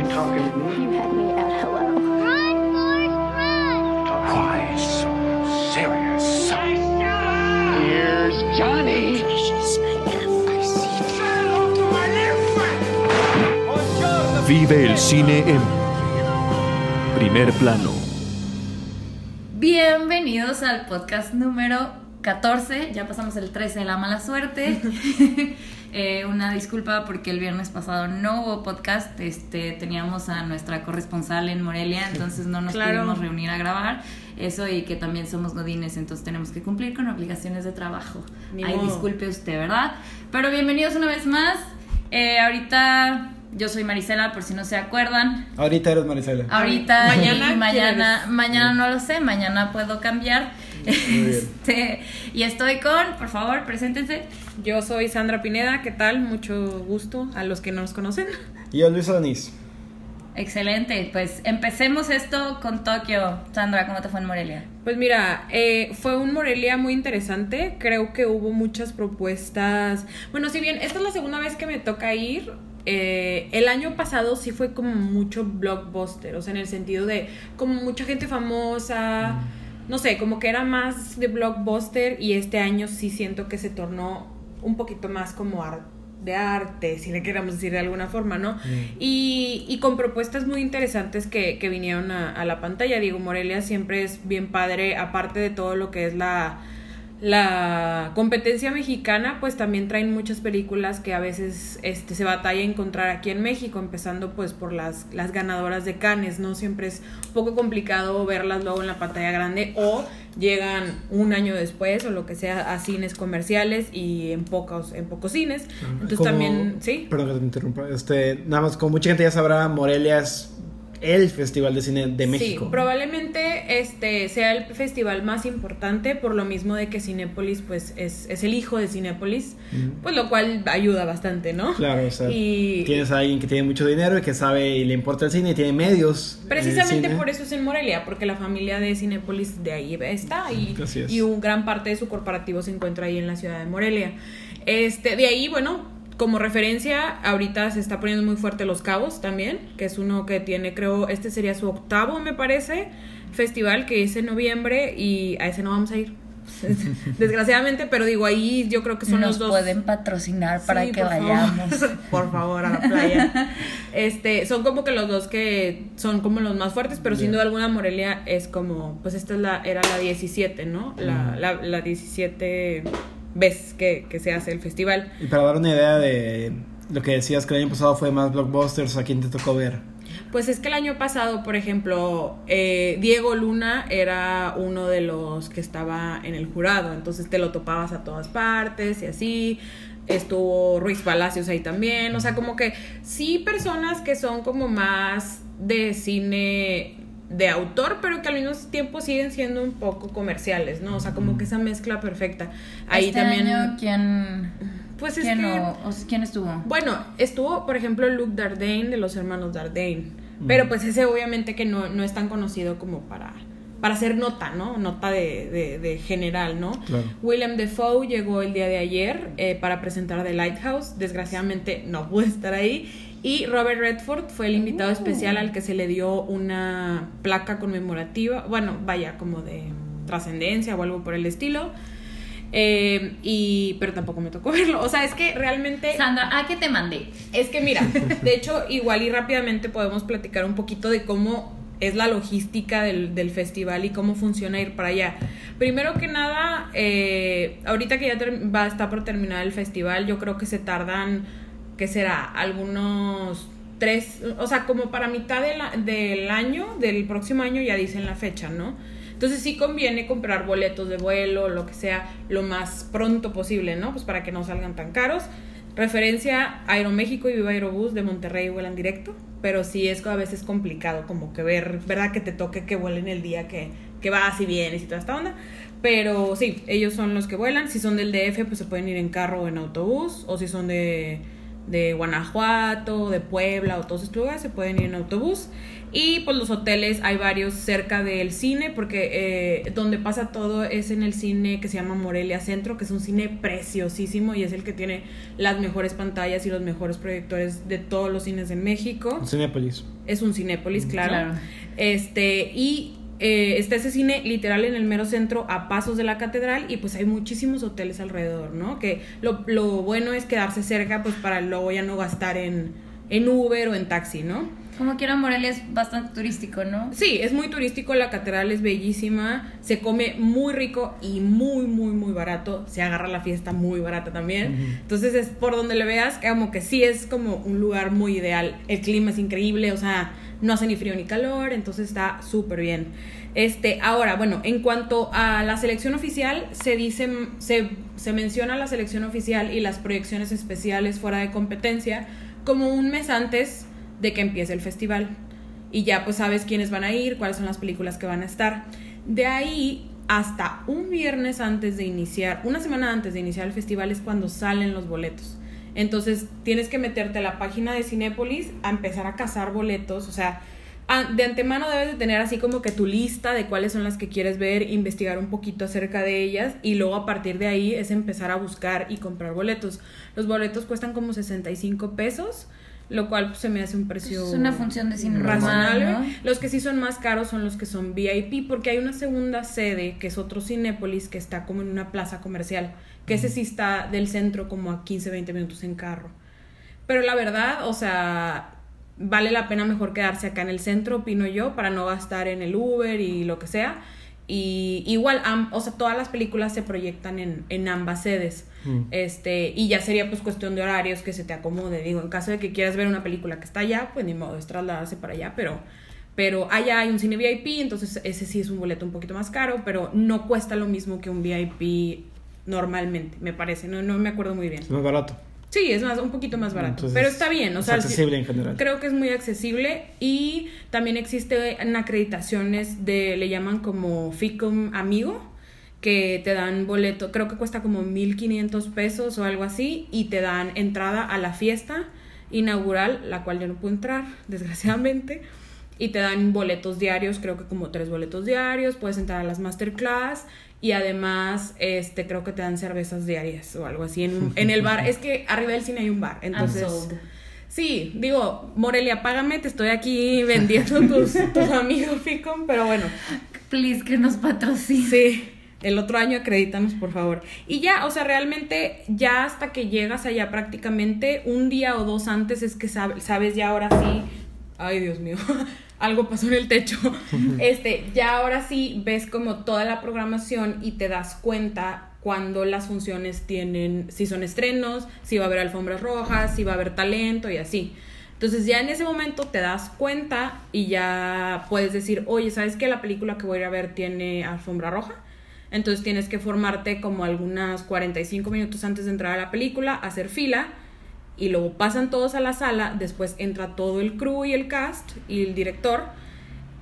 You talking to me? You had me at hello. Run, Forrest, run! Why so serious? Here's Johnny. Vive el cine en primer plano. Bienvenidos al podcast número 14, ya pasamos el 13 de la mala suerte. Eh, una disculpa porque el viernes pasado no hubo podcast, este, teníamos a nuestra corresponsal en Morelia, entonces no nos Claro. pudimos reunir a grabar. Eso y que también somos godines, entonces tenemos que cumplir con obligaciones de trabajo. Ni Ay, modo. disculpe usted, ¿verdad? Pero bienvenidos una vez más. Eh, ahorita yo soy Marisela, por si no se acuerdan. Ahorita eres Marisela. Ahorita Mañana, y mañana, mañana no lo sé, mañana puedo cambiar. Este, y estoy con, por favor, preséntense. Yo soy Sandra Pineda, ¿qué tal? Mucho gusto a los que no nos conocen. Y yo, Luis Adonis. Excelente, pues empecemos esto con Tokio. Sandra, ¿cómo te fue en Morelia? Pues mira, eh, fue un Morelia muy interesante. Creo que hubo muchas propuestas. Bueno, si bien esta es la segunda vez que me toca ir, eh, el año pasado sí fue como mucho blockbuster, o sea, en el sentido de como mucha gente famosa. No sé, como que era más de blockbuster y este año sí siento que se tornó un poquito más como ar- de arte, si le queramos decir de alguna forma, ¿no? Y, y con propuestas muy interesantes que, que vinieron a, a la pantalla. Diego Morelia siempre es bien padre, aparte de todo lo que es la, la competencia mexicana, pues también traen muchas películas que a veces este, se batalla encontrar aquí en México, empezando pues por las, las ganadoras de Cannes, ¿no? Siempre es un poco complicado verlas luego en la pantalla grande o llegan un año después o lo que sea a cines comerciales y en pocos, en pocos cines. Entonces Como- también, sí. Perdón que te interrumpa. Este, nada más, como mucha gente ya sabrá, Morelia es el festival de cine de México. Sí, probablemente este sea el festival más importante por lo mismo de que Cinépolis pues es, es el hijo de Cinépolis, pues lo cual ayuda bastante, ¿no? Claro, o sea, y tienes a alguien que tiene mucho dinero y que sabe y le importa el cine y tiene medios. precisamente por eso es en Morelia, porque la familia de Cinépolis de ahí está y, y un gran parte de su corporativo se encuentra ahí en la ciudad de Morelia. Este, de ahí, bueno, como referencia, ahorita se está poniendo muy fuerte Los Cabos también, que es uno que tiene, creo, este sería su octavo, me parece, festival que es en noviembre y a ese no vamos a ir. Desgraciadamente, pero digo, ahí yo creo que son Nos los dos. pueden patrocinar para Sí, que por favor. vayamos. por favor, a la playa. Este, son como que los dos que son como los más fuertes, pero sin duda alguna Morelia es como, pues esta es la, era la 17, ¿no? La, la, la 17 vez que, que se hace el festival. Y para dar una idea de lo que decías que el año pasado fue más blockbusters, ¿a quién te tocó ver? Pues es que el año pasado, por ejemplo, eh, Diego Luna era uno de los que estaba en el jurado, entonces te lo topabas a todas partes y así. Estuvo Ruiz Palacios ahí también, o sea, como que sí personas que son como más de cine de autor, pero que al mismo tiempo siguen siendo un poco comerciales, ¿no? O sea, como que esa mezcla perfecta. Ahí este también... año, ¿quién, pues es quién, que... no- o sea, ¿quién estuvo? Bueno, estuvo, por ejemplo, Luke Dardenne de los hermanos Dardenne. Pero pues ese obviamente que no, no es tan conocido como para, para hacer nota, ¿no? Nota de, de, de general, ¿no? Claro. William Defoe llegó el día de ayer eh, para presentar The Lighthouse. Desgraciadamente no pude estar ahí. Y Robert Redford fue el invitado especial al que se le dio una placa conmemorativa. Bueno, vaya, como de trascendencia o algo por el estilo. Eh, y pero tampoco me tocó verlo. O sea, es que realmente. Sandra, ¿a qué te mandé? Es que mira, de hecho, igual y rápidamente podemos platicar un poquito de cómo es la logística del, del festival y cómo funciona ir para allá. Primero que nada, eh, ahorita que ya va a estar por terminar el festival, yo creo que se tardan, ¿qué será? Algunos tres, o sea, como para mitad del año, del próximo año ya dicen la fecha, ¿no? Entonces sí conviene comprar boletos de vuelo, lo que sea, lo más pronto posible, ¿no? Pues para que no salgan tan caros. Referencia Aeroméxico y Viva Aerobús de Monterrey vuelan directo, pero sí es a veces complicado como que ver, ¿verdad? Que te toque que vuelen el día que, que vas y vienes y toda esta onda. Pero sí, ellos son los que vuelan. Si son del DF, pues se pueden ir en carro o en autobús. O si son de, de Guanajuato, de Puebla o todos estos lugares, se pueden ir en autobús. Y pues los hoteles hay varios cerca del cine, porque eh, donde pasa todo es en el cine que se llama Morelia Centro, que es un cine preciosísimo y es el que tiene las mejores pantallas y los mejores proyectores de todos los cines en México. Cinépolis. Es un Cinépolis, claro. Claro. Este, y eh, está ese cine literal en el mero centro, a pasos de la catedral, y pues hay muchísimos hoteles alrededor, ¿no? Que lo, lo bueno es quedarse cerca, pues para luego ya no gastar en, en Uber o en taxi, ¿no? Como quiera, Morelia es bastante turístico, ¿no? Sí, es muy turístico, la catedral es bellísima, se come muy rico y muy, muy, muy barato, se agarra la fiesta muy barata también. Entonces es por donde le veas, como que sí es como un lugar muy ideal. El clima es increíble, o sea, no hace ni frío ni calor, entonces está súper bien. Este, ahora, bueno, en cuanto a la selección oficial, se dice, se, se menciona la selección oficial y las proyecciones especiales fuera de competencia como un mes antes de que empiece el festival. Y ya pues sabes quiénes van a ir, cuáles son las películas que van a estar. De ahí hasta un viernes antes de iniciar, una semana antes de iniciar el festival es cuando salen los boletos. Entonces tienes que meterte a la página de Cinépolis a empezar a cazar boletos. O sea, de antemano debes de tener así como que tu lista de cuáles son las que quieres ver, investigar un poquito acerca de ellas y luego a partir de ahí es empezar a buscar y comprar boletos. Los boletos cuestan como 65 pesos, lo cual pues, se me hace un precio Es una función de cine razonable. normal, ¿no? Los que sí son más caros son los que son VIP, porque hay una segunda sede, que es otro Cinépolis, que está como en una plaza comercial, que ese sí está del centro como a 15, 20 minutos en carro. Pero la verdad, o sea, vale la pena mejor quedarse acá en el centro, opino yo, para no gastar en el Uber y lo que sea. Y igual, am- o sea, todas las películas se proyectan en, en ambas sedes. Mm. Este, y ya sería pues cuestión de horarios que se te acomode. Digo, en caso de que quieras ver una película que está allá, pues ni modo, es trasladarse para allá, pero, pero allá hay un cine VIP, entonces ese sí es un boleto un poquito más caro, pero no cuesta lo mismo que un VIP normalmente, me parece. No, no me acuerdo muy bien. Es más barato. Sí, es más, un poquito más barato. Entonces, pero está bien, o es sea, accesible en general. Creo que es muy accesible y también existen acreditaciones de, le llaman como FICOM Amigo, que te dan boleto, creo que cuesta como 1500 pesos o algo así, y te dan entrada a la fiesta inaugural, la cual yo no puedo entrar, desgraciadamente. Y te dan boletos diarios, creo que como tres boletos diarios, puedes entrar a las masterclass y además este creo que te dan cervezas diarias o algo así en, un- en el bar. Es que arriba del cine hay un bar, entonces... Sí, digo, Morelia, págame, te estoy aquí vendiendo tus, tus amigos Ficom, pero bueno, Please, que nos patrocine. sí, el otro año acredítanos, por favor. Y ya, o sea, realmente ya hasta que llegas allá prácticamente un día o dos antes es que sab- sabes ya ahora sí, ay Dios mío, algo pasó en el techo. Este, ya ahora sí ves como toda la programación y te das cuenta cuando las funciones tienen, si son estrenos, si va a haber alfombras rojas, si va a haber talento y así. Entonces ya en ese momento te das cuenta y ya puedes decir, oye, ¿sabes que la película que voy a ir a ver tiene alfombra roja? Entonces tienes que formarte como algunas 45 minutos antes de entrar a la película, hacer fila y luego pasan todos a la sala, después entra todo el crew y el cast y el director,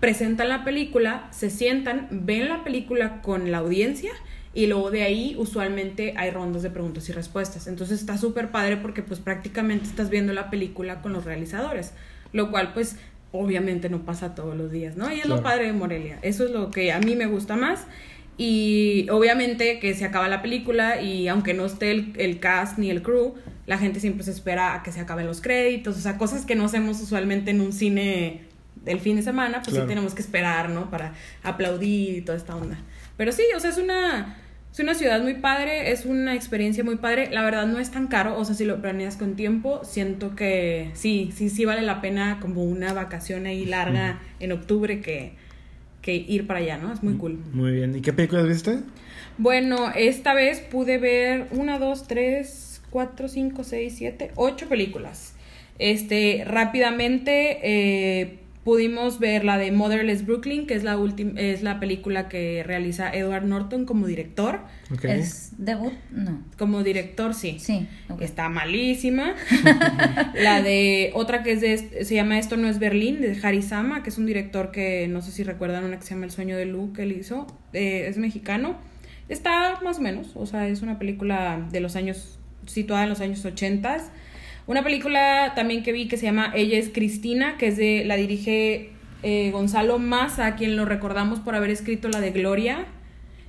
presentan la película, se sientan, ven la película con la audiencia y luego de ahí usualmente hay rondas de preguntas y respuestas. Entonces está súper padre porque pues prácticamente estás viendo la película con los realizadores, lo cual pues obviamente no pasa todos los días, ¿no? Y es lo padre de Morelia. Eso es lo que a mí me gusta más. Y obviamente que se acaba la película y aunque no esté el, el cast ni el crew, la gente siempre se espera a que se acaben los créditos, o sea, cosas que no hacemos usualmente en un cine del fin de semana, pues Claro. sí tenemos que esperar, ¿no? Para aplaudir y toda esta onda. Pero sí, o sea, es una, es una ciudad muy padre, es una experiencia muy padre. La verdad no es tan caro, o sea, si lo planeas con tiempo, siento que sí, sí, sí vale la pena como una vacación ahí larga en octubre que, que ir para allá, ¿no? Es muy cool. Muy bien. ¿Y qué películas viste? Bueno, esta vez pude ver una, dos, tres, cuatro, cinco, seis, siete, ocho películas. Este, rápidamente eh, pudimos ver la de Motherless Brooklyn, que es la última, es la película que realiza Edward Norton como director. ¿Es debut? No. Como director, sí. Sí. Está malísima. la de otra que es de, se llama Esto no es Berlín, de Harisama, que es un director que no sé si recuerdan una que se llama El sueño de Lu, que él hizo. Eh, es mexicano. Está más o menos, o sea, es una película de los años, situada en los años 80. Una película también que vi que se llama Ella es Cristina, que es de la dirige eh, Gonzalo Maza, a quien lo recordamos por haber escrito la de Gloria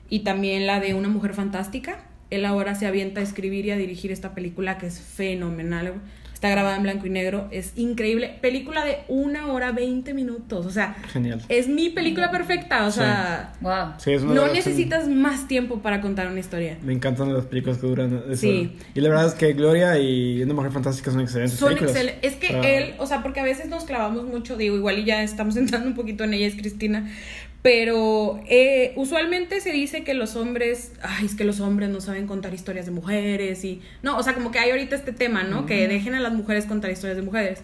y también la de Una Mujer Fantástica. Él ahora se avienta a escribir y a dirigir esta película que es fenomenal. Está grabada en blanco y negro, es increíble. Película de una hora 20 minutos, o sea, Genial. es mi película perfecta, o Sí. sea, Wow. Sí, es una de no necesitas más tiempo para contar una historia. Me encantan las películas que duran eso. Sí. Y la verdad es que Gloria y Una Mujer Fantástica son excelentes Son excelentes. Es que él, o sea, porque a veces nos clavamos mucho, digo, igual y ya estamos entrando un poquito en ella, es Cristina, pero eh, usualmente se dice que los hombres, ay, es que los hombres no saben contar historias de mujeres y, no, o sea, como que hay ahorita este tema, ¿no? Que dejen a las mujeres contar historias de mujeres.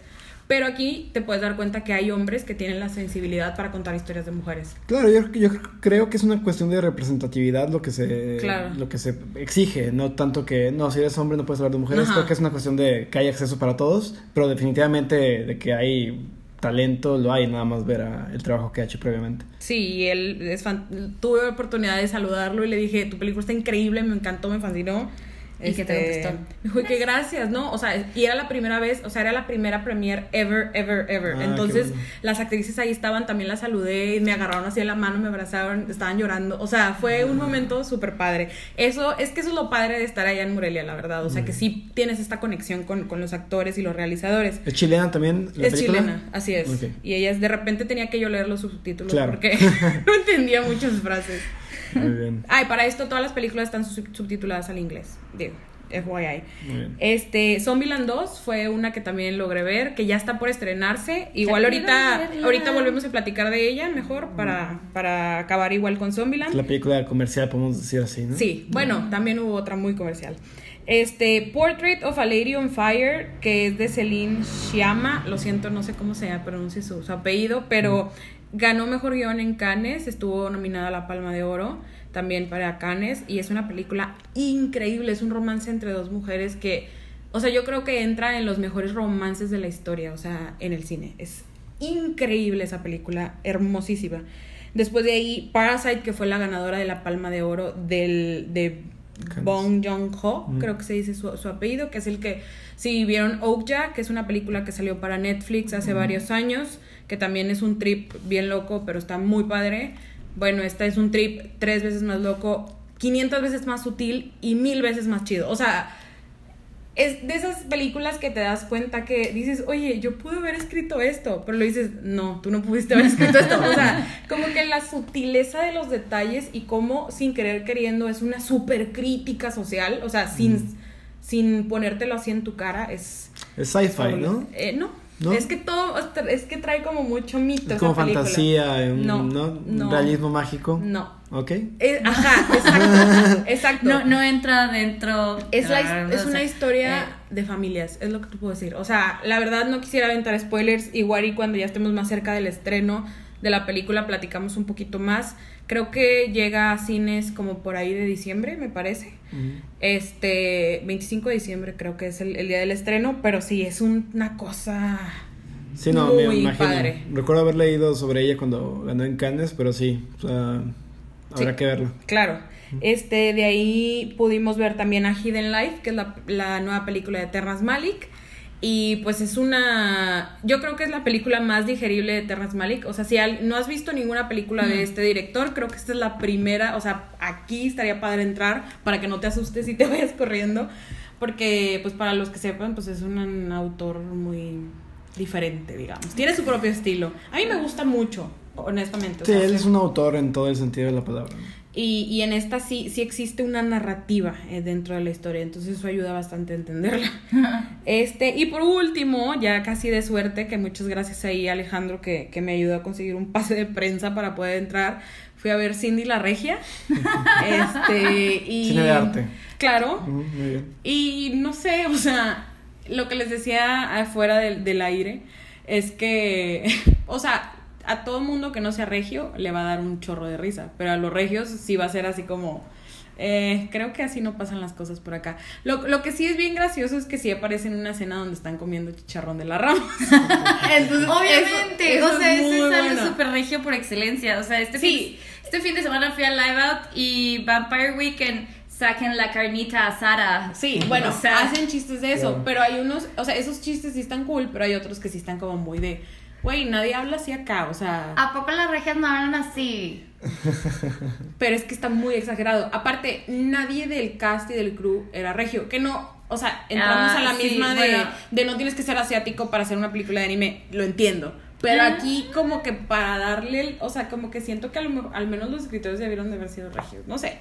Pero aquí te puedes dar cuenta que hay hombres que tienen la sensibilidad para contar historias de mujeres. Claro, yo, yo creo que es una cuestión de representatividad lo que se Claro. lo que se exige, no tanto que no, si eres hombre no puedes hablar de mujeres, Ajá. creo que es una cuestión de que hay acceso para todos, pero definitivamente de que hay talento lo hay, nada más ver a- el trabajo que ha hecho previamente. Sí, y él es fan- tuve oportunidad de saludarlo y le dije, tu película está increíble, me encantó, me fascinó. ¿Y qué te Este, contestó? Me dijo, "Y que gracias, ¿no? O sea, y era la primera vez, o sea, era la primera premiere ever, ever, ever. Ah, Entonces, bueno. las actrices ahí estaban, también las saludé, y me agarraron así de la mano, me abrazaron, estaban llorando. O sea, fue un momento súper padre. Eso, es que eso es lo padre de estar allá en Morelia, la verdad. O sea, que sí tienes esta conexión con, con los actores y los realizadores. ¿Es chilena también la Es película? chilena, así es. Y ellas de repente tenía que yo leer los subtítulos Claro. porque no entendía muchas frases. Muy bien. Ay, para esto todas las películas están sub- subtituladas al inglés. Digo, FYI. Muy bien. Este, Zombieland 2 fue una que también logré ver, que ya está por estrenarse. Igual ahorita, ahorita volvemos a platicar de ella mejor para, para acabar igual con Zombieland. Es la película comercial, podemos decir así, ¿no? Sí, bueno, también hubo otra muy comercial. Este, Portrait of a Lady on Fire, que es de Celine Sciamma, lo siento, no sé cómo se pronuncia su, su apellido, pero ganó mejor guion en Cannes, estuvo nominada a la Palma de Oro también para Cannes y es una película increíble, es un romance entre dos mujeres que, o sea, yo creo que entra en los mejores romances de la historia, o sea, en el cine. Es increíble esa película, hermosísima. Después de ahí, Parasite, que fue la ganadora de la Palma de Oro del, de. Bong Joon-ho, Mm. creo que se dice su, su apellido, que es el que, si vieron Okja, que es una película que salió para Netflix hace varios años, que también es un trip bien loco, pero está muy padre. Bueno, esta es un trip tres veces más loco, 500 veces más sutil y mil veces más chido. O sea, es de esas películas que te das cuenta que dices, oye, yo pude haber escrito esto, pero lo dices, no, tú no pudiste haber escrito esto. O sea, como que la sutileza de los detalles y cómo sin querer queriendo es una super crítica social, o sea, sin, sin ponértelo así en tu cara, es... Es sci-fi, ¿no? Eh, no. ¿No? Es que todo, es que trae como mucho mito. Es como fantasía, un- No, ¿no? no. Realismo mágico. No. ¿Ok? Eh, ajá, exacto. exacto. No, no entra dentro. Es, la, es una historia eh, de familias, es lo que te puedo decir. O sea, la verdad no quisiera aventar spoilers, igual y cuando ya estemos más cerca del estreno de la película platicamos un poquito más. Creo que llega a cines como por ahí de diciembre, me parece. Este, 25 de diciembre creo que es el, el día del estreno, pero sí, es un- una cosa... Sí, no, me Muy imagino. padre. Recuerdo haber leído sobre ella cuando ganó en Cannes, pero sí, o sea, habrá Sí. que verlo. Claro. Este, de ahí pudimos ver también a Hidden Life, que es la, la nueva película de Terrence Malick. Y pues es una. Yo creo que es la película más digerible de Terrence Malick. O sea, si al- no has visto ninguna película de este director, creo que esta es la primera. O sea, aquí estaría padre entrar para que no te asustes y te vayas corriendo. Porque, pues, para los que sepan, pues es un autor muy diferente, digamos. Tiene su propio estilo. A mí me gusta mucho, honestamente. o Sí, sea, él es un autor en todo el sentido de la palabra. Y, y en esta sí, sí existe una narrativa eh, dentro de la historia, entonces eso ayuda bastante a entenderla. Este, y por último, ya casi de suerte, que muchas gracias ahí a Alejandro que, que me ayudó a conseguir un pase de prensa para poder entrar, fui a ver Cindy la Regia. este, y, Cine de arte. Claro. Muy bien. Y no sé, o sea, lo que les decía afuera del, del aire es que, o sea, a todo mundo que no sea regio le va a dar un chorro de risa, pero a los regios sí va a ser así como, eh, creo que así no pasan las cosas por acá. Lo, lo que sí es bien gracioso es que sí aparece en una escena donde están comiendo chicharrón de la rama. Entonces, Obviamente, eso- eso o sea, es es algo bueno. súper regio por excelencia. O sea, este, Sí. fin, este fin de semana fui a Live Out y Vampire Weekend saquen la carnita asada. Sí, bueno, O sea, hacen chistes de eso, pero hay unos, o sea, esos chistes sí están cool, pero hay otros que sí están como muy de, güey, nadie habla así acá, o sea, ¿A poco las regias no hablan así? pero es que está muy exagerado. Aparte, nadie del cast y del crew era regio, que no, o sea, entramos Ah, a la sí, misma de, bueno. de no tienes que ser asiático para hacer una película de anime, lo entiendo. Pero aquí como que para darle, el- o sea, como que siento que a lo mejor- al menos los escritores debieron de haber sido regios, no sé.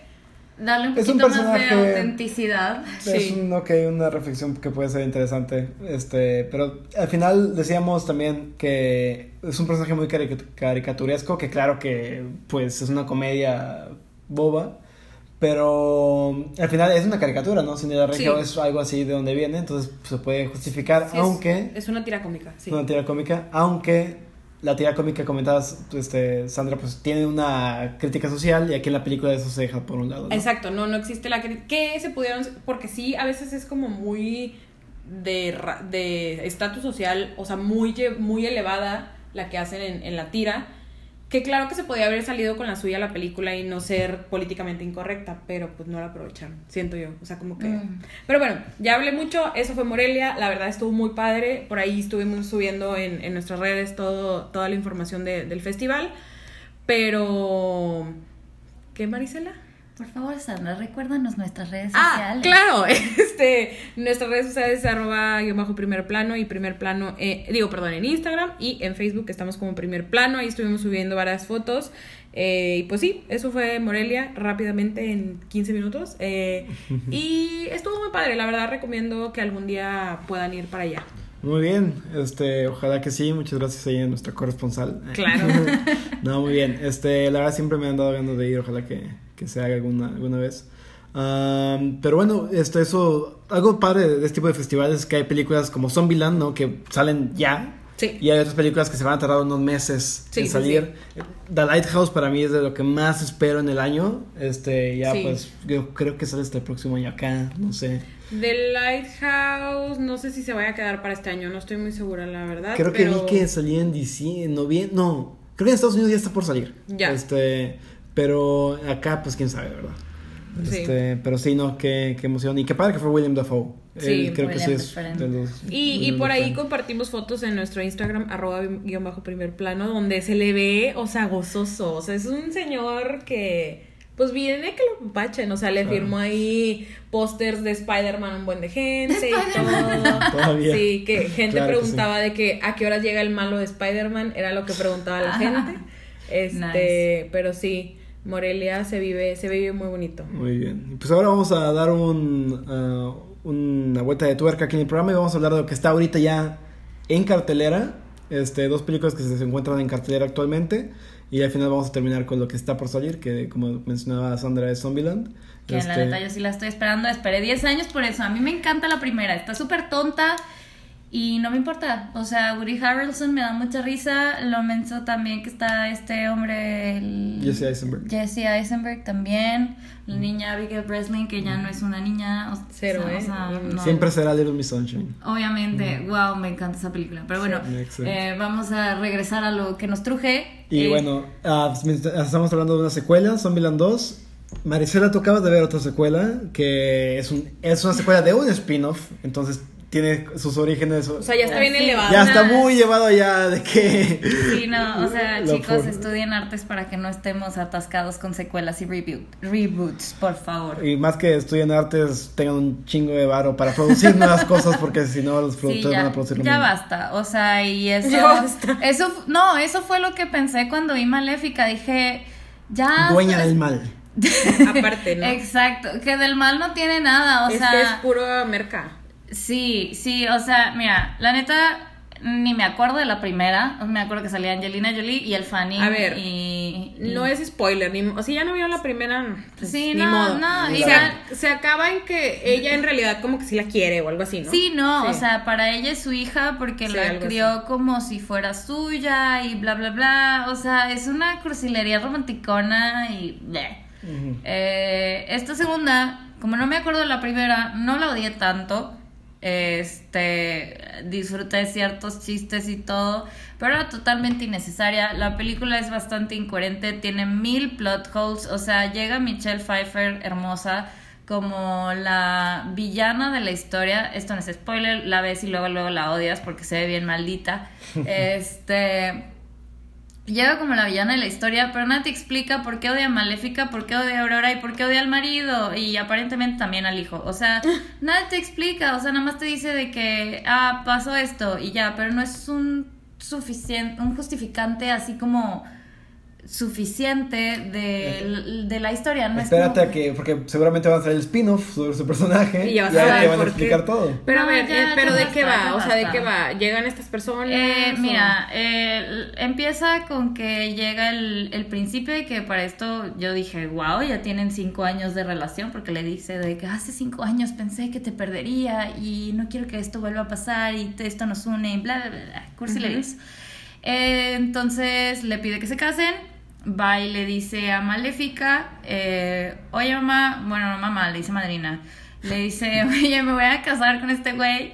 Darle un Es un poquito más de personaje- autenticidad. Es Sí. un, ok, una reflexión que puede ser interesante. Este, pero al final decíamos también que es un personaje muy caric- caricaturesco, que claro que pues es una comedia boba, pero al final es una caricatura, ¿no? Cine de Regio Sí. es algo así de donde viene, entonces pues, se puede justificar, Sí, es- aunque Es, una tira cómica, sí. una tira cómica, aunque la tira cómica que comentabas, este, Sandra, pues tiene una crítica social y aquí en la película eso se deja por un lado. Exacto, no, no existe la cri- que se pudieron, porque sí, a veces es como muy de de estatus social, o sea, muy, muy elevada la que hacen en, en la tira, que claro que se podía haber salido con la suya la película y no ser políticamente incorrecta, pero pues no la aprovecharon, siento yo, o sea, como que... Mm. Pero bueno, ya hablé mucho, eso fue Morelia, la verdad estuvo muy padre, por ahí estuvimos subiendo en, en nuestras redes todo, toda la información de- del festival, pero... ¿Qué, Marisela? Por favor, Sandra, recuérdanos nuestras redes Ah, sociales. claro, este, nuestras redes sociales es arroba guion bajo primer plano y primer plano, eh, digo, perdón, en Instagram y en Facebook estamos como primer plano, ahí estuvimos subiendo varias fotos eh, y pues sí, eso fue Morelia rápidamente en 15 minutos eh, y estuvo muy padre, la verdad recomiendo que algún día puedan ir para allá. Muy bien, este, ojalá que sí, muchas gracias ahí a nuestra corresponsal. Claro. no, muy bien, este, la verdad siempre me han dado ganas de ir, ojalá que, que se haga alguna, alguna vez. Pero bueno, este, eso, algo padre de este tipo de festivales es que hay películas como Zombieland, ¿no? Que salen ya. Sí. Y hay otras películas que se van a tardar unos meses Sí, en sí, salir. The Lighthouse para mí es de lo que más espero en el año. Este, ya Sí. pues, yo creo que sale hasta el próximo año acá, no sé. The Lighthouse, no sé si se vaya a quedar para este año, no estoy muy segura, la verdad. Creo que vi que salía en noviembre, no, creo que en Estados Unidos ya está por salir. Ya. Este, pero acá pues quién sabe, ¿verdad? Sí. Este, pero sí, no, qué, qué emoción. Y qué padre que fue William Dafoe. Sí, Él creo que sí es diferente. de los... Y, y por ahí Dafoe. compartimos fotos en nuestro Instagram, arroba guion bajo primer plano, donde se le ve, o sea, gozoso. O sea, es un señor que, pues viene que lo pachen. O sea, le firmó ahí pósters de Spider-Man a un buen de gente y todo. Todavía. Sí, que gente Claro que preguntaba de que a qué horas llega el malo de Spider-Man, era lo que preguntaba la gente. Este, Nice. pero sí, Morelia se vive, se vive muy bonito. Muy bien. Pues ahora vamos a dar un, ah, una vuelta de tuerca aquí en el programa y vamos a hablar de lo que está ahorita ya en cartelera. Este, dos películas que se encuentran en cartelera actualmente. Y al final vamos a terminar con lo que está por salir, que como mencionaba Sandra es Zombieland. Que la Este, neta yo sí la estoy esperando. Esperé 10 años por eso. A mí me encanta la primera. Está súper tonta y no me importa. O sea, Woody Harrelson me da mucha risa. Lo menso también que está este hombre. el- Jesse Eisenberg. Jesse Eisenberg también. La niña Abigail Breslin, que ya no es una niña. o- Cero, o sea, ¿eh? o sea, no. Siempre será Little Miss Sunshine. Obviamente, wow, me encanta esa película. Pero bueno, Sí, eh, vamos a regresar a lo que nos truje. Y Eh, bueno, ah, estamos hablando de una secuela, Zombieland 2. Maricela, tú acabas de ver otra secuela, que es, un, es una secuela de un spin-off, entonces tiene sus orígenes. O sea, ya está bien Sí. elevado. ya está muy llevado ya de que... Sí, no, o sea, chicos, estudien artes para que no estemos atascados con secuelas y reboot, reboots, por favor. Y más que estudien artes, tengan un chingo de varo para producir nuevas cosas, porque si no, los Sí, productores van ya, a producir lo ya mismo. basta, o sea, y eso, Ya basta. eso, no, eso fue lo que pensé cuando vi Maléfica, dije, ya... Dueña del mal. Aparte, ¿no? Exacto, que del mal no tiene nada, o es sea... que es puro merca. Sí, sí, o sea, mira, la neta ni me acuerdo de la primera, me acuerdo que salía Angelina Jolie y el Fanny A ver, y, y- No es spoiler, ni, o sea, ya no vio la primera. pues, Sí, ni no, modo. no, se, acaba en que ella en realidad como que sí la quiere o algo así, ¿no? Sí, no, Sí. o sea, para ella es su hija porque Sí, la crió como si fuera suya y bla, bla, bla. O sea, es una cursilería romanticona y... Eh, esta segunda, como no me acuerdo de la primera, no la odié tanto. Este, disfruté ciertos chistes y todo, pero era totalmente innecesaria. La película es bastante incoherente, tiene mil plot holes, o sea, llega Michelle Pfeiffer, hermosa, como la villana de la historia. Esto no es spoiler, la ves y luego, luego la odias porque se ve bien maldita. Este. Llega como la villana de la historia, pero nadie te explica por qué odia a Maléfica, por qué odia a Aurora y por qué odia al marido y aparentemente también al hijo. O sea, nadie te explica, o sea, nada más te dice de que, ah, pasó esto y ya, pero no es un suficiente, un justificante así como suficiente de, de la historia. No Espérate es a que, porque seguramente va a salir el spin-off sobre su personaje. Y ya vas a te saber van a explicar todo. Pero a ver, ya, eh, pero ¿de qué va? O sea, ¿de qué va? ¿Llegan estas personas? Eh, mira, eh, empieza con que llega el, el príncipe y que para esto yo dije, wow, ya tienen cinco años de relación porque le dice de que hace cinco años pensé que te perdería y no quiero que esto vuelva a pasar y te- esto nos une y bla, bla, bla, bla, cursilerías. Eh, entonces le pide que se casen, va y le dice a Maléfica, eh, oye mamá, bueno, no mamá, le dice madrina, le dice, oye, me voy a casar con este güey.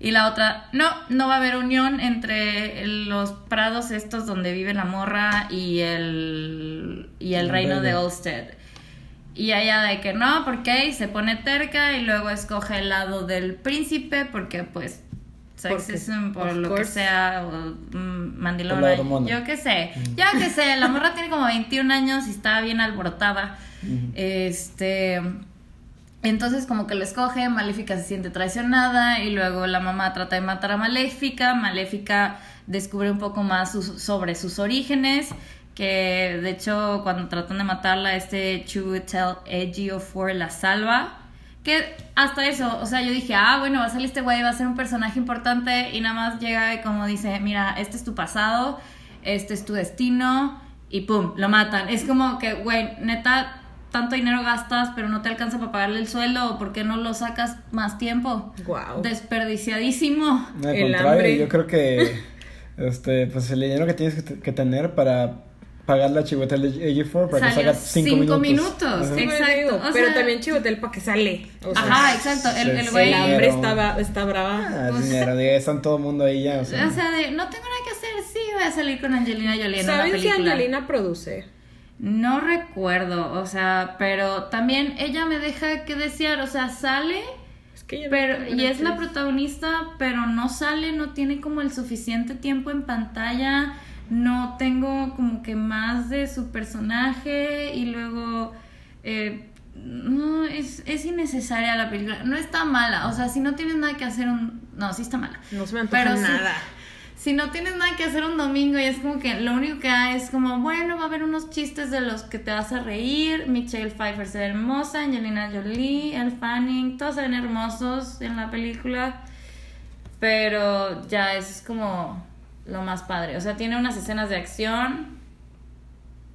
Y la otra, no, no va a haber unión entre los prados estos donde vive la morra y el, y el El reino de. Olsted. Y ella de que no, porque y se pone terca y luego escoge el lado del príncipe porque pues Porque, sexism por lo que sea o mm, mandilona, yo qué sé, ya que sé, la morra tiene como 21 años y está bien alborotada. Este entonces como que lo escoge, Maléfica se siente traicionada y luego la mamá trata de matar a Maléfica, Maléfica descubre un poco más sus- sobre sus orígenes, que de hecho cuando tratan de matarla este Chutel Ejiofor la salva, que hasta eso, o sea, yo dije, ah, bueno, va a salir este güey, va a ser un personaje importante y nada más llega y como dice, mira, este es tu pasado, este es tu destino y pum, lo matan. Es como que, güey, neta, tanto dinero gastas, pero no te alcanza para pagarle el sueldo, o por qué no lo sacas más tiempo? Guau. Desperdiciadísimo. Al El contrario, hambre. yo creo que este, pues el dinero que tienes que, que tener para pagarle a Chihuahua AG4 para que salga 5 cinco minutos. minutos, Ajá. Exacto, o pero sea- también Chivotel para que sale. O sea, Ajá, exacto. El, el sí, güey. el hambre estaba, está brava. Ah, Pues- dinero, diga, están todo el mundo ahí ya. O sea, O sea, de, no tengo nada que hacer, sí, voy a salir con Angelina Jolie ¿Saben si. Angelina produce? No recuerdo, o sea, pero también ella me deja que desear, o sea, sale, pero y es la protagonista, pero no sale, no tiene como el suficiente tiempo en pantalla, no tengo como que más de su personaje y luego eh, no es, es innecesaria la película, no está mala, o sea, si no tienes nada que hacer un no, sí está mala. No se me antoja Pero nada. Si no tienes nada que hacer un domingo y es como que lo único que hay es como, bueno, va a haber unos chistes de los que te vas a reír. Michelle Pfeiffer se ve hermosa, Angelina Jolie, El Fanning, todos se ven hermosos en la película. Pero ya es como lo más padre. O sea, tiene unas escenas de acción,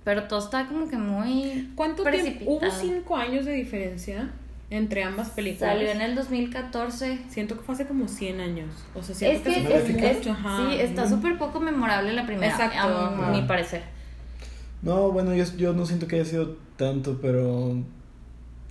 pero todo está como que muy. ¿Cuánto tiempo? precipitado. Hubo cinco años de diferencia entre ambas películas. Salió en el 2014. Siento que fue hace como 100 años. O sea, Es siento que se es- fue Maléfica. es- mucho, ajá. sí, está súper poco memorable la primera, Exacto, a mi parecer. No, bueno, yo, yo no siento que haya sido tanto, pero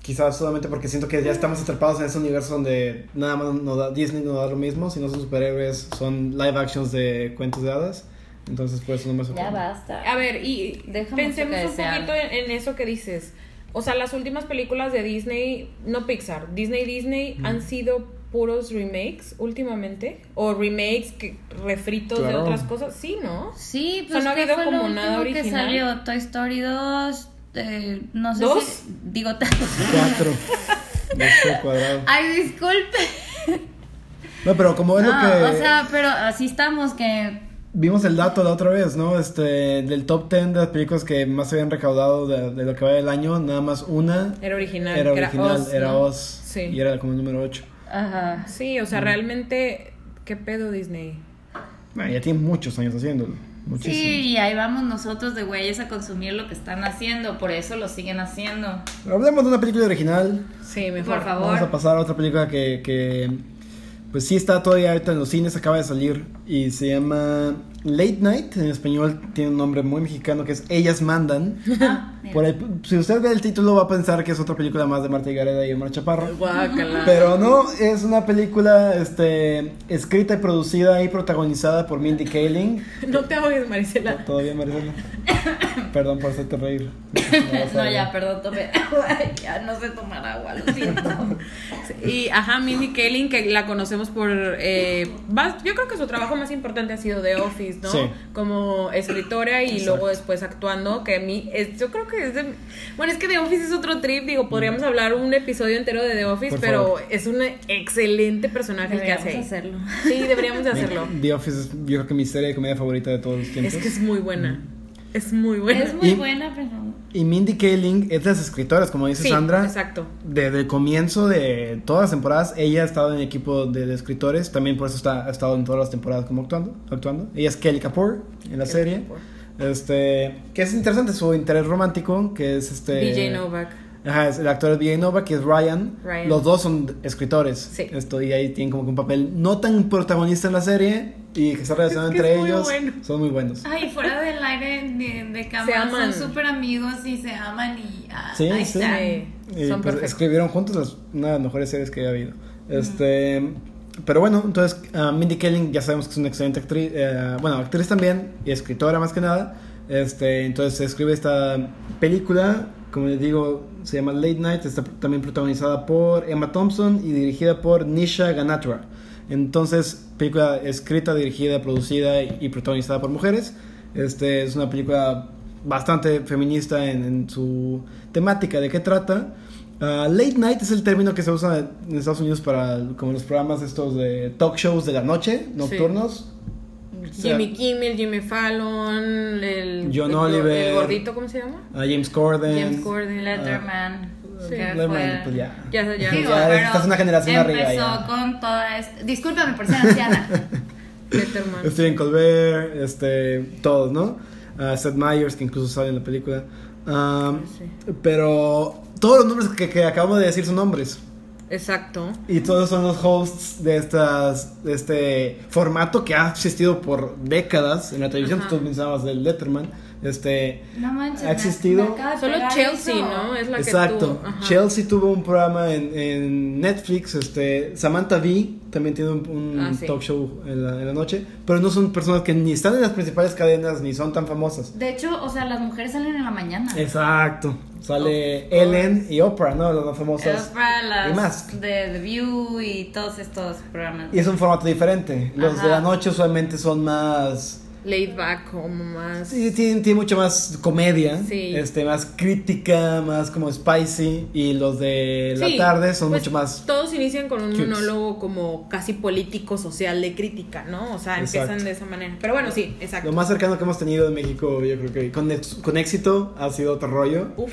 quizás solamente porque siento que ya estamos atrapados en ese universo donde nada más no da, Disney no da lo mismo, si no son superhéroes, son live actions de cuentos de hadas. Entonces, por eso no me Ya sorprende. basta. A ver, y Deja pensemos un poquito en, en eso que dices. O sea, las últimas películas de Disney, no Pixar, Disney Disney han sido puros remakes últimamente o remakes que refritos de Claro. otras cosas, sí, ¿no? Sí, O sea, pues no ha ¿qué habido fue lo como nada último que original. salió? Toy Story 2, eh, no sé ¿Dos? si... Digo, Cuatro. Dos cuadrado. Ay, disculpe. No, pero como es No, lo que o sea, pero así estamos que... vimos el dato la otra vez, ¿no? Este, del top 10 de las películas que más se habían recaudado de, de lo que va del año, nada más una Era original. era original, Oz, era ¿no? Oz. Sí. Y era como el número 8. Ajá. Sí, o sea, realmente, ¿qué pedo Disney? Bueno, ya tiene muchos años haciéndolo. Muchísimo. Sí, y ahí vamos nosotros de güeyes a consumir lo que están haciendo, por eso lo siguen haciendo. Hablemos de una película original. Sí, mejor. Por favor. Vamos a pasar a otra película que, que pues sí está todavía ahorita en los cines, acaba de salir y se llama Late Night, en español tiene un nombre muy mexicano que es Ellas Mandan. Ah. Por ahí, si usted ve el título va a pensar que es otra película más de Marta Gareda y Omar Chaparro. Guácala. Pero no, es una película este, escrita y producida y protagonizada por Mindy Kaling. No te ahogues, Marisela. Todavía Marisela. Perdón por hacerte reír. No, ya, perdón, tomé. Ya no sé tomar agua, lo siento. Y ajá, Mindy Kaling, que la conocemos por. eh, más- yo creo que su trabajo más importante ha sido The Office, ¿no? Sí. Como escritora y Exacto. luego después actuando. Que a mí. es- yo creo que es de. Bueno, es que The Office es otro trip. Digo, podríamos hablar un episodio entero de The Office, Por pero favor. es un excelente personaje el que Deberíamos hace. hacerlo. Sí, deberíamos de hacerlo. The Office es, yo creo que mi serie de comedia favorita de todos los tiempos. Es que es muy buena. Es muy buena. Es muy Y- buena, pero. Y Mindy Kaling es de las escritoras, como dice Sí, Sandra. exacto. Desde el comienzo de todas las temporadas, ella ha estado en el equipo de, de escritores. También por eso está, ha estado en todas las temporadas como actuando. actuando. Ella es Kelly Kapoor en la serie. Este, que es interesante su interés romántico, que es este. DJ Novak. Ajá, es- el actor es Novak, que es Ryan. Ryan. Los dos son escritores. Sí. Esto, y ahí tienen como que un papel no tan protagonista en la serie y que está relacionado Es que entre es muy ellos. bueno. Son muy buenos. Ay, fuera del aire de, de cámara aman. son súper amigos y se aman y ah, Sí, ahí sí. están. Sí, Y son pues escribieron juntos las- una de las mejores series que ha habido. Este, pero bueno, entonces ah, Mindy Kaling ya sabemos que es una excelente actriz, eh, bueno, actriz también y escritora más que nada. Este, entonces escribe esta película, como les digo, se llama Late Night, está también protagonizada por Emma Thompson y dirigida por Nisha Ganatra. Entonces, película escrita, dirigida, producida y, protagonizada por mujeres. Este es una película bastante feminista en, en su temática. ¿De qué trata? Ah, late night es el término que se usa en Estados Unidos para como los programas estos de talk shows de la noche, nocturnos. Sea, Jimmy Kimmel, Jimmy Fallon, el, John Oliver. el gordito, ¿cómo se llama? a James Corden. James Corden. Letterman. Sí. que Letterman, fue- pues ya. Ya, ya. Digo, ya estás una generación arriba Empezó con toda esta. Discúlpame por ser anciana. Letterman. Steven Colbert, este, todos, ¿no? Ah, Seth Meyers, que incluso sale en la película. Ah, Sí. Pero todos los nombres que, que acabamos de decir son nombres. Exacto. Y todos son los hosts de estas de este formato que ha existido por décadas en la televisión. Ajá. Tú mencionabas del Letterman. Este, No manches. Ha existido- Solo Chelsea, eso. ¿no? Es la exacto. que tú. Chelsea tuvo un programa en, en Netflix. Este, Samantha Bee también tiene un, un Ah, sí. talk show en la, en la noche. Pero no son personas que ni están en las principales cadenas ni son tan famosas. De hecho, o sea, las mujeres salen en la mañana. Exacto. Sale Ellen y Oprah, ¿no? Las más famosas. Oprah, las y más. de The View y todos estos programas. Y es un formato diferente. Los de la noche usualmente son más. Laid back, como más. Sí, tiene, tiene mucho más comedia, Sí. este, más crítica, más como spicy. Y los de la Sí, tarde son pues, mucho más. Todos inician con un monólogo como casi político, social, de crítica, ¿no? O sea, Exacto. empiezan de esa manera. Pero bueno, sí, exacto. Lo más cercano que hemos tenido en México, yo creo que con, con éxito, ha sido otro rollo. Uf.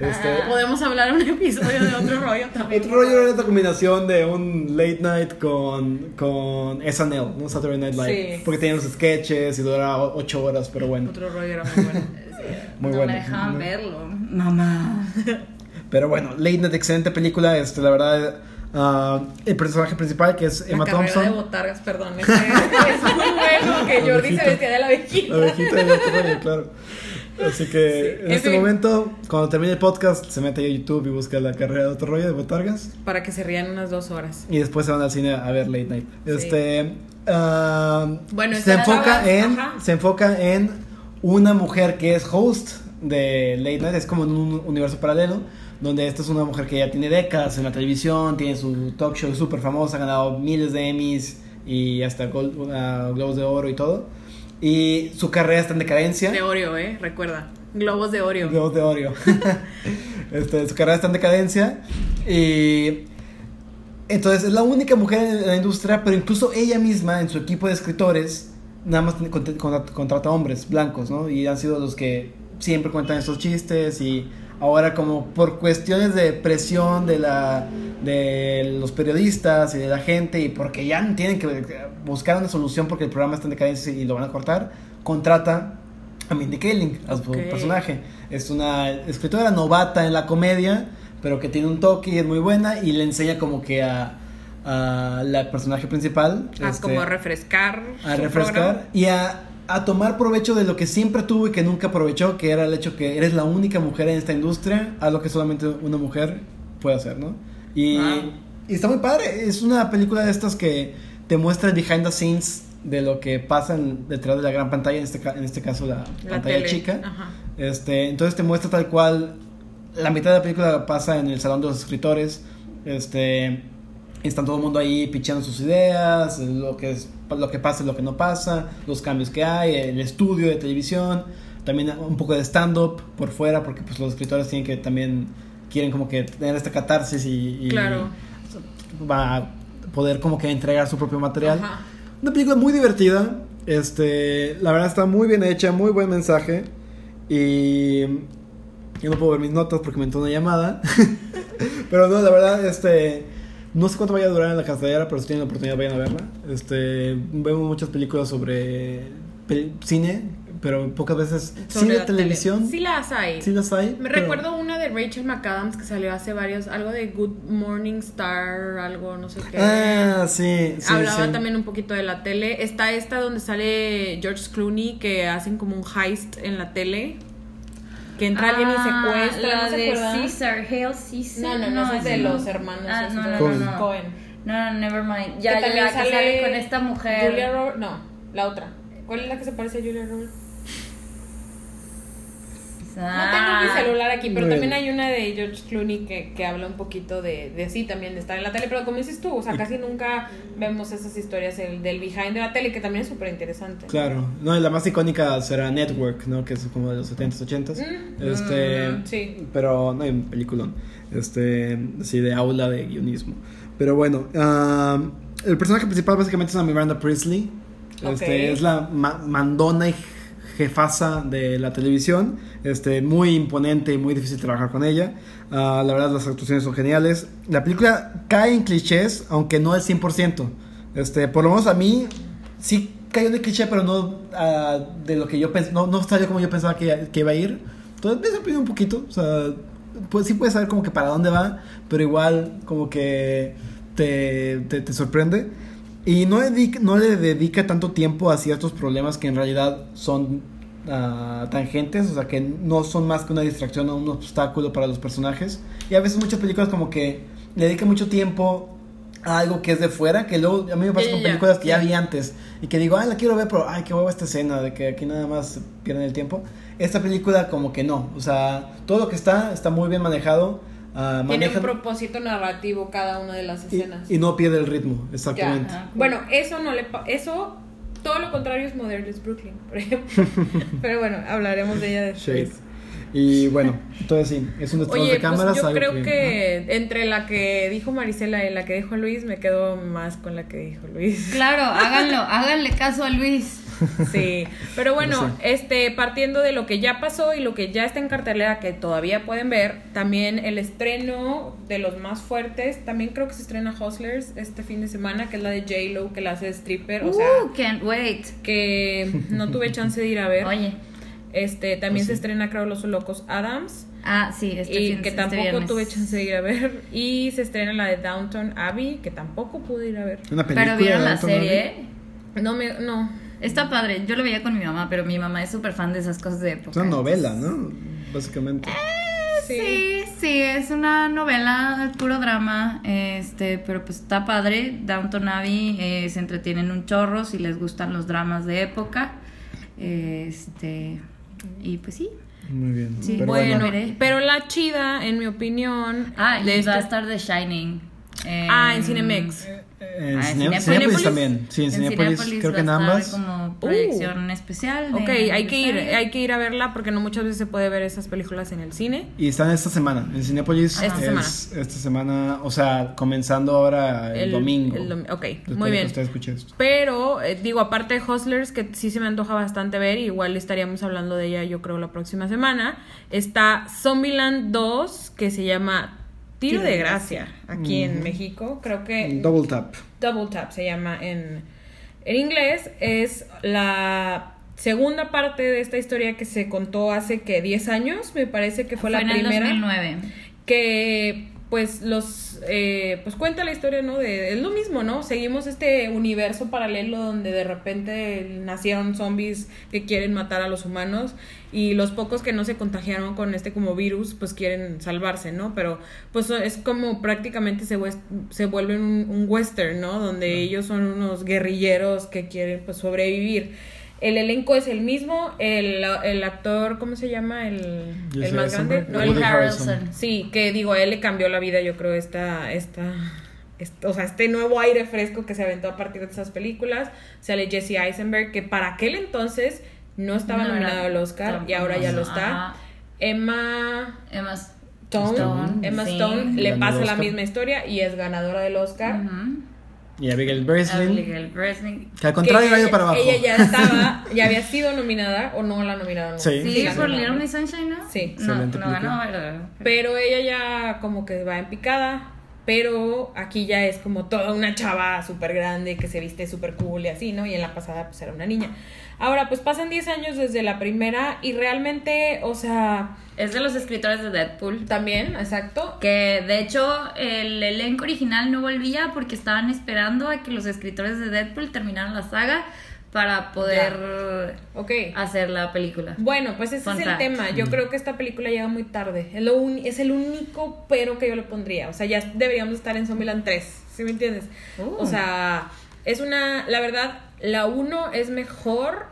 Este, Podemos hablar un episodio de otro rollo también. Otro rollo era esta combinación de un late night con, con SNL, ¿no? Saturday Night Live. Sí. Porque tenían los sketches y duraba ocho horas, pero bueno. Otro rollo era muy bueno. Muy no bueno. me dejaban verlo. Mamá. Pero bueno, Late Night, excelente película. Este, la verdad, ah, el personaje principal que es Emma la Thompson. de botargas, perdón. Es, es muy bueno que La Jordi se vestía de la abejita. La abejita de rollo, claro. Así que Sí. en En este fin. momento, cuando termine el podcast, se mete a YouTube y busca la carrera de otro rollo de Botargas. Para que se rían unas dos horas. Y después se van al cine a ver Late Night. Sí. Este. ah, Bueno, se enfoca en. ajá. Se enfoca en una mujer que es host de Late Night. Es como en un universo paralelo. Donde esta es una mujer que ya tiene décadas en la televisión. Tiene su talk show súper famosa. Ha ganado miles de Emmys. Y hasta Gol- ah, Globos de Oro y todo. Y su carrera está en decadencia. De Oreo, ¿eh? Recuerda. Globos de Oreo. Globos de Oreo. este, su carrera está en decadencia. Y. Entonces es la única mujer en la industria, pero incluso ella misma en su equipo de escritores nada más contrata hombres blancos, ¿no? Y han sido los que siempre cuentan estos chistes y ahora como por cuestiones de presión de la de los periodistas y de la gente y porque ya tienen que buscar una solución porque el programa está en decadencia y lo van a cortar, contrata a Mindy Kaling, a su personaje. Es una escritora novata en la comedia, pero que tiene un toque y es muy buena y le enseña como que a, a la personaje principal. Ah, este, como a refrescar. a refrescar programa. y a, a tomar provecho de lo que siempre tuvo y que nunca aprovechó, que era el hecho que eres la única mujer en esta industria, a lo que solamente una mujer puede hacer, ¿no? Y, está muy padre, es una película de estas que te muestra el behind the scenes de lo que pasa en- detrás de la gran pantalla, en este, en este caso la, La pantalla tele, chica. ajá. Este, entonces te muestra tal cual la mitad de la película pasa en el salón de los escritores. Este, están todo el mundo ahí pichando sus ideas, lo que es lo que pasa, lo que no pasa, los cambios que hay, el estudio de televisión, también un poco de stand up por fuera porque pues los escritores tienen que también quieren como que tener esta catarsis y, y Claro. va a poder como que entregar su propio material. Ajá. Una película muy divertida. Este, la verdad está muy bien hecha, muy buen mensaje. Y yo no puedo ver mis notas porque me entró una llamada. pero no, la verdad, este, no sé cuánto vaya a durar en la cartelera, pero si tienen la oportunidad vayan a verla. Este, vemos muchas películas sobre cine, pero pocas veces Sobre cine, la tele. televisión. Sí las hay. Sí las hay. Me pero- recuerdo una de Rachel McAdams que salió hace varios, algo de Good Morning Star, algo no sé qué. Ah, sí, sí. Hablaba sí. también un poquito de la tele. Está esta donde sale George Clooney que hacen como un heist en la tele. Que entra alguien y secuestra, Ah, la ¿no se de? Caesar, Hail Caesar. No, no, no, esa es de no. los hermanos Ah, no, no, Coen. no, no. Coen. No, no, never mind. Ya, que ya, también que sale con esta mujer. Julia Roberts. No, la otra. ¿Cuál es la que se parece a Julia Roberts? No tengo mi celular aquí, pero también hay una de George Clooney que, que habla un poquito de, de sí, también de estar en la tele, pero como dices tú, o sea, casi nunca vemos esas historias del, del behind de la tele, que también es súper interesante. Claro, no, la más icónica será Network, ¿no? Que es como de los 70s, 80s. Mm. Este, Mm, sí. Pero no hay un peliculón. Este, así de aula de guionismo. Pero bueno, ah, el personaje principal básicamente es una Miranda Priestley. Este, es la ma- mandona y jefasa de la televisión. Este, muy imponente y muy difícil trabajar con ella. Ah, la verdad, las actuaciones son geniales. La película cae en clichés, aunque no al 100%. Este, por lo menos a mí sí cayó el cliché, pero no ah, de lo que yo pensé. No, no salió como yo pensaba que, que iba a ir. Entonces me sorprendió un poquito. O sea, pues sí puedes saber como que para dónde va, pero igual como que te, te, te sorprende. Y no, dedica- no le dedica tanto tiempo a ciertos problemas que en realidad son ah, tangentes, o sea, que no son más que una distracción o un obstáculo para los personajes. Y a veces muchas películas como que le dedican mucho tiempo a algo que es de fuera, que luego a mí me pasa con películas que ya vi antes y que digo, ay, la quiero ver, pero ay, qué huevo esta escena, de que aquí nada más pierden el tiempo. Esta película como que no, o sea, todo lo que está está muy bien manejado. Ah, Tiene un propósito narrativo cada una de las escenas. y, y no pierde el ritmo, exactamente. Ya. Bueno, eso no le eso todo lo contrario es Modernist Brooklyn, por ejemplo. Pero bueno, hablaremos de ella Shade. después. Y bueno, entonces sí, es un detrás Oye, de cámaras. pues yo algo creo que entre la que dijo Marisela y la que dijo Luis, me quedo más con la que dijo Luis. Claro, háganlo, háganle caso a Luis. Sí, pero bueno, este partiendo de lo que ya pasó y lo que ya está en cartelera que todavía pueden ver, también el estreno de los más fuertes, también creo que se estrena Hustlers este fin de semana, que es la de J Lo que la hace stripper, o sea, Uh, can't wait. que no tuve chance de ir a ver. Oye. Este, también Pues se sí. estrena creo Los Locos Adams. Ah, sí, este y fin- que este tampoco viernes. tuve chance de ir a ver. Y se estrena la de Downton Abbey, que tampoco pude ir a ver. Una película. Pero vieron la serie, Abbey. ¿eh? No me, no. Está padre. Yo lo veía con mi mamá, pero mi mamá es súper fan de esas cosas de época. Es una novela, ¿no? Básicamente. Sí, sí, es una novela, puro drama, este, pero pues está padre. Downton Abbey eh, se entretienen un chorro si les gustan los dramas de época. Este, y pues sí. Muy bien. Sí, Pero bueno, pero la chida, en mi opinión. Ah, y de va a esta- estar The Shining. Ah, en Cinemex. En Ah, Cine- en Cinépolis, Cinépolis. también. Sí, en, Cinépolis, creo que en ambas. como proyección especial. Ok, hay que ir, hay que ir a verla porque no muchas veces se puede ver esas películas en el cine. Y están esta semana. En Cinépolis Esta es semana. esta semana, o sea, comenzando ahora el, domingo. el domi- ok, Después muy bien. Que usted escuche esto. Pero, eh, digo, aparte de Hustlers, que sí se me antoja bastante ver, igual estaríamos hablando de ella yo creo la próxima semana, está Zombieland 2, que se llama Tiro de Gracia, aquí en México. Creo que Double tap. Double Tap se llama en, en inglés. Es la segunda parte de esta historia que se contó hace que 10 años, me parece que fue, Fue la en el primera. 2009. Que pues los eh, pues cuenta la historia no de es lo mismo no seguimos este universo paralelo donde de repente nacieron zombies que quieren matar a los humanos y los pocos que no se contagiaron con este como virus pues quieren salvarse no pero pues es como prácticamente se, se vuelve un, un western no donde ellos son unos guerrilleros que quieren pues sobrevivir el elenco es el mismo, el, el actor, ¿cómo se llama? El, el más grande. No, Woody el Harrelson. Sí, que digo, a él le cambió la vida, yo creo, esta, esta, est- o sea, este nuevo aire fresco que se aventó a partir de esas películas. Sale Jesse Eisenberg, que para aquel entonces no estaba No, nominado no, al Oscar y ahora ya lo está. Ajá. Emma Emma Stone, Stone, Emma sí. Stone le pasa la misma historia y es ganadora del Oscar. Y Abigail Breslin. Abigail Breslin. Que al contrario Que ha ido para abajo. Ella ya estaba, ya había sido nominada o no la nominaron. Sí. Sí, ganó, por. Little Miss Sunshine, ¿no? Sí. No, no ganó, ¿verdad? Pero ella ya como que va en picada. Pero aquí ya es como toda una chava súper grande que se viste súper cool y así, ¿no? Y en la pasada pues era una niña. Ahora, pues pasan 10 años desde la primera y realmente, o sea, Es de los escritores de Deadpool. también, exacto. Que de hecho el elenco original no volvía porque estaban esperando a que los escritores de Deadpool terminaran la saga para poder Ok. hacer la película. Bueno, pues ese Fun es el tema. Yo creo que esta película llega muy tarde. Es, lo uni- es el único pero que yo le pondría. O sea, ya deberíamos estar en Zombieland 3. ¿Sí me entiendes? Oh. O sea, es una. La verdad, la 1 es mejor.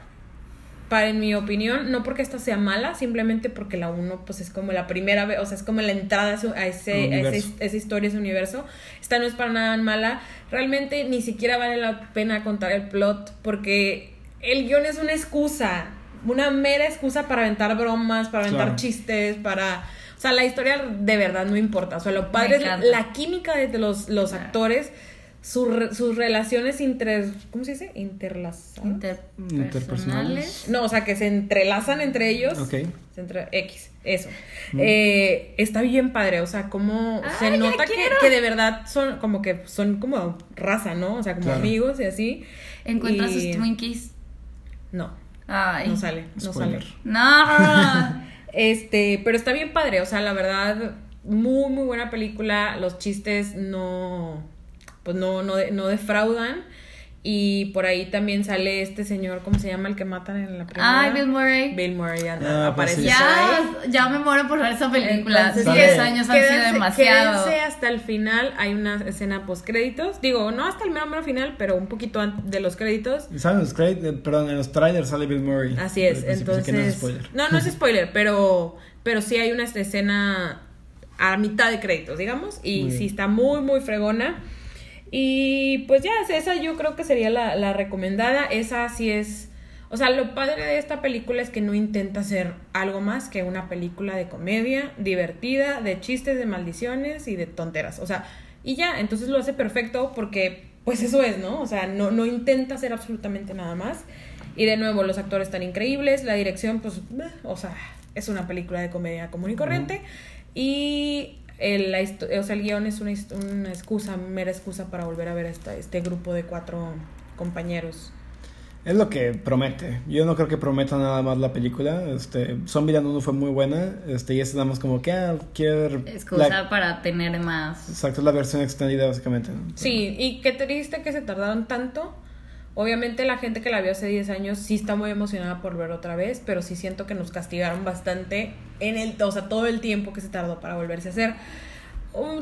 Para en mi opinión, no porque esta sea mala, simplemente porque la 1 pues es como la primera vez, o sea, es como la entrada a, su- a ese, a ese- Universo. esa historia, ese universo. Esta no es para nada mala. Realmente ni siquiera vale la pena contar el plot porque el guion es una excusa, una mera excusa para aventar bromas, para aventar Claro. chistes, para... O sea, la historia de verdad no importa. O sea, lo padre es la química de los, los actores, su re- sus relaciones inter... ¿Cómo se dice? Interlazadas. Interpersonales. No, o sea, que se entrelazan entre ellos. Ok. Se entre- X, eso. Eh, está bien padre, o sea, como Ay, se nota que, que de verdad son como que son como raza, ¿no? O sea, como Claro. amigos y así. Encuentra Y- sus Twinkies. No, Ay. no sale, no Spoiler. sale. No. Este, pero está bien padre, o sea, la verdad, muy, muy buena película. Los chistes no, pues no, no, no defraudan. Y por ahí también sale este señor, ¿cómo se llama? El que matan en la primera. Ay, Bill Murray. Bill Murray anda- Ah, pues aparece sí. Ya, ya me muero por ver esa película. Entonces, Sale. 10 años han sido quédense- demasiado. quédense hasta el final. Hay una escena post créditos. Digo, no hasta el mero, mero final, pero un poquito antes de los créditos. ¿Saben los credit- eh, Perdón, en los trailers sale Bill Murray. Así es. Que no es Entonces, spoiler. no, no es spoiler, pero, pero sí hay una escena a mitad de créditos, digamos. Y sí está muy, muy fregona. Y pues ya, esa yo creo que sería la, la recomendada. Esa sí es. O sea, lo padre de esta película es que no intenta ser algo más que una película de comedia, divertida, de chistes, de maldiciones y de tonteras. O sea, y ya, entonces lo hace perfecto porque, pues eso es, ¿no? O sea, no, no intenta hacer absolutamente nada más. Y de nuevo, los actores están increíbles, la dirección, pues, eh, o sea, es una película de comedia común y corriente. Y el, la o sea, el guion es una, una excusa, mera excusa para volver a ver esta, este grupo de cuatro compañeros. Es lo que promete. Yo no creo que prometa nada más la película. Este, Zombieland 1 fue muy buena. Este, y es nada más como que, ah, quiero ver. Excusa la- para tener más. Exacto, es la versión extendida, básicamente. ¿no? Sí, y qué triste que se tardaron tanto. Obviamente la gente que la vio hace 10 años sí está muy emocionada por ver otra vez, pero sí siento que nos castigaron bastante en el, o sea, todo el tiempo que se tardó para volverse a hacer.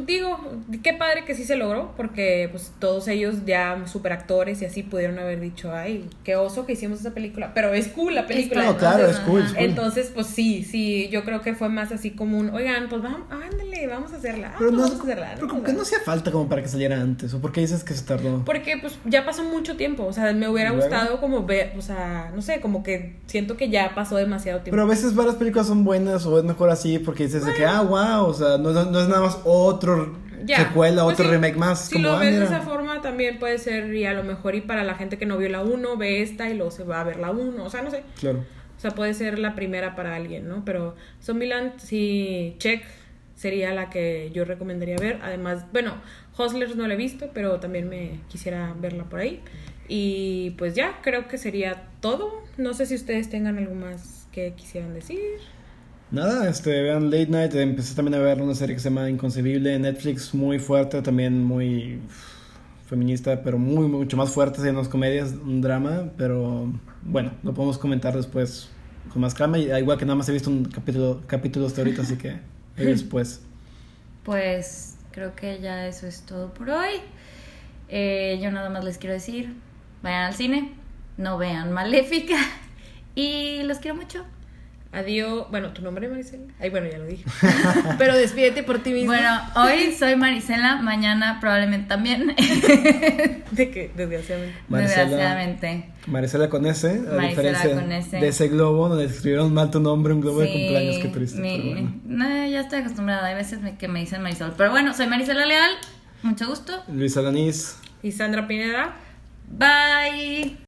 Digo, qué padre que sí se logró, porque pues todos ellos ya super actores y así pudieron haber dicho, ay, qué oso que hicimos esa película, pero es cool la película. No, claro, entonces- es cool, es cool. Entonces, pues sí, sí, yo creo que fue más así como un, oigan, pues vamos, ándale, vamos a hacerla. Ah, Pero, pues, no, vamos a hacerla. pero como que no hacía falta como para que saliera antes. ¿O por qué dices que se tardó? porque pues ya pasó mucho tiempo, o sea, me hubiera gustado como ver, o sea, no sé, como que siento que ya pasó demasiado tiempo. Pero a veces varias películas son buenas o es mejor así porque dices de que, ah, wow, o sea, no, no- no es nada más otro Ya. secuela, Pues otro sí, remake más. Si como, lo ah, ves de mira. esa forma también puede ser y a lo mejor y para la gente que no vio la 1 ve esta y luego se va a ver la 1, o sea, no sé. Claro. O sea, puede ser la primera para alguien, ¿no? Pero Zombieland sí, check sería la que yo recomendaría ver. Además, bueno, Hustlers no la he visto, pero también me quisiera verla por ahí. Y pues ya, creo que sería todo. No sé si ustedes tengan algo más que quisieran decir. Nada, este, vean Late Night, empecé también a ver una serie que se llama Inconcebible en Netflix, muy fuerte, también muy feminista, pero muy, mucho más fuerte, en las comedias, un drama, pero bueno, lo podemos comentar después con más calma, y, igual que nada más he visto un capítulo, capítulo hasta ahorita, así que después. Pues creo que ya eso es todo por hoy. Eh, yo nada más les quiero decir, vayan al cine, no vean Maléfica y los quiero mucho. Adiós. Bueno, ¿tu nombre, Maricela? Ay, bueno, ya lo dije. Pero despídete por ti misma. Bueno, hoy soy Marisela, mañana probablemente también. ¿De qué? Desgraciadamente. Desgraciadamente. Marisela con S, a Marisela diferencia con S. de ese globo donde escribieron mal tu nombre, un globo de cumpleaños, qué triste. mi- pero bueno. no, ya estoy acostumbrada, hay veces me- que me dicen Marisol. Pero bueno, soy Marisela Leal, mucho gusto. Luis Alanís. Y Sandra Pineda. Bye.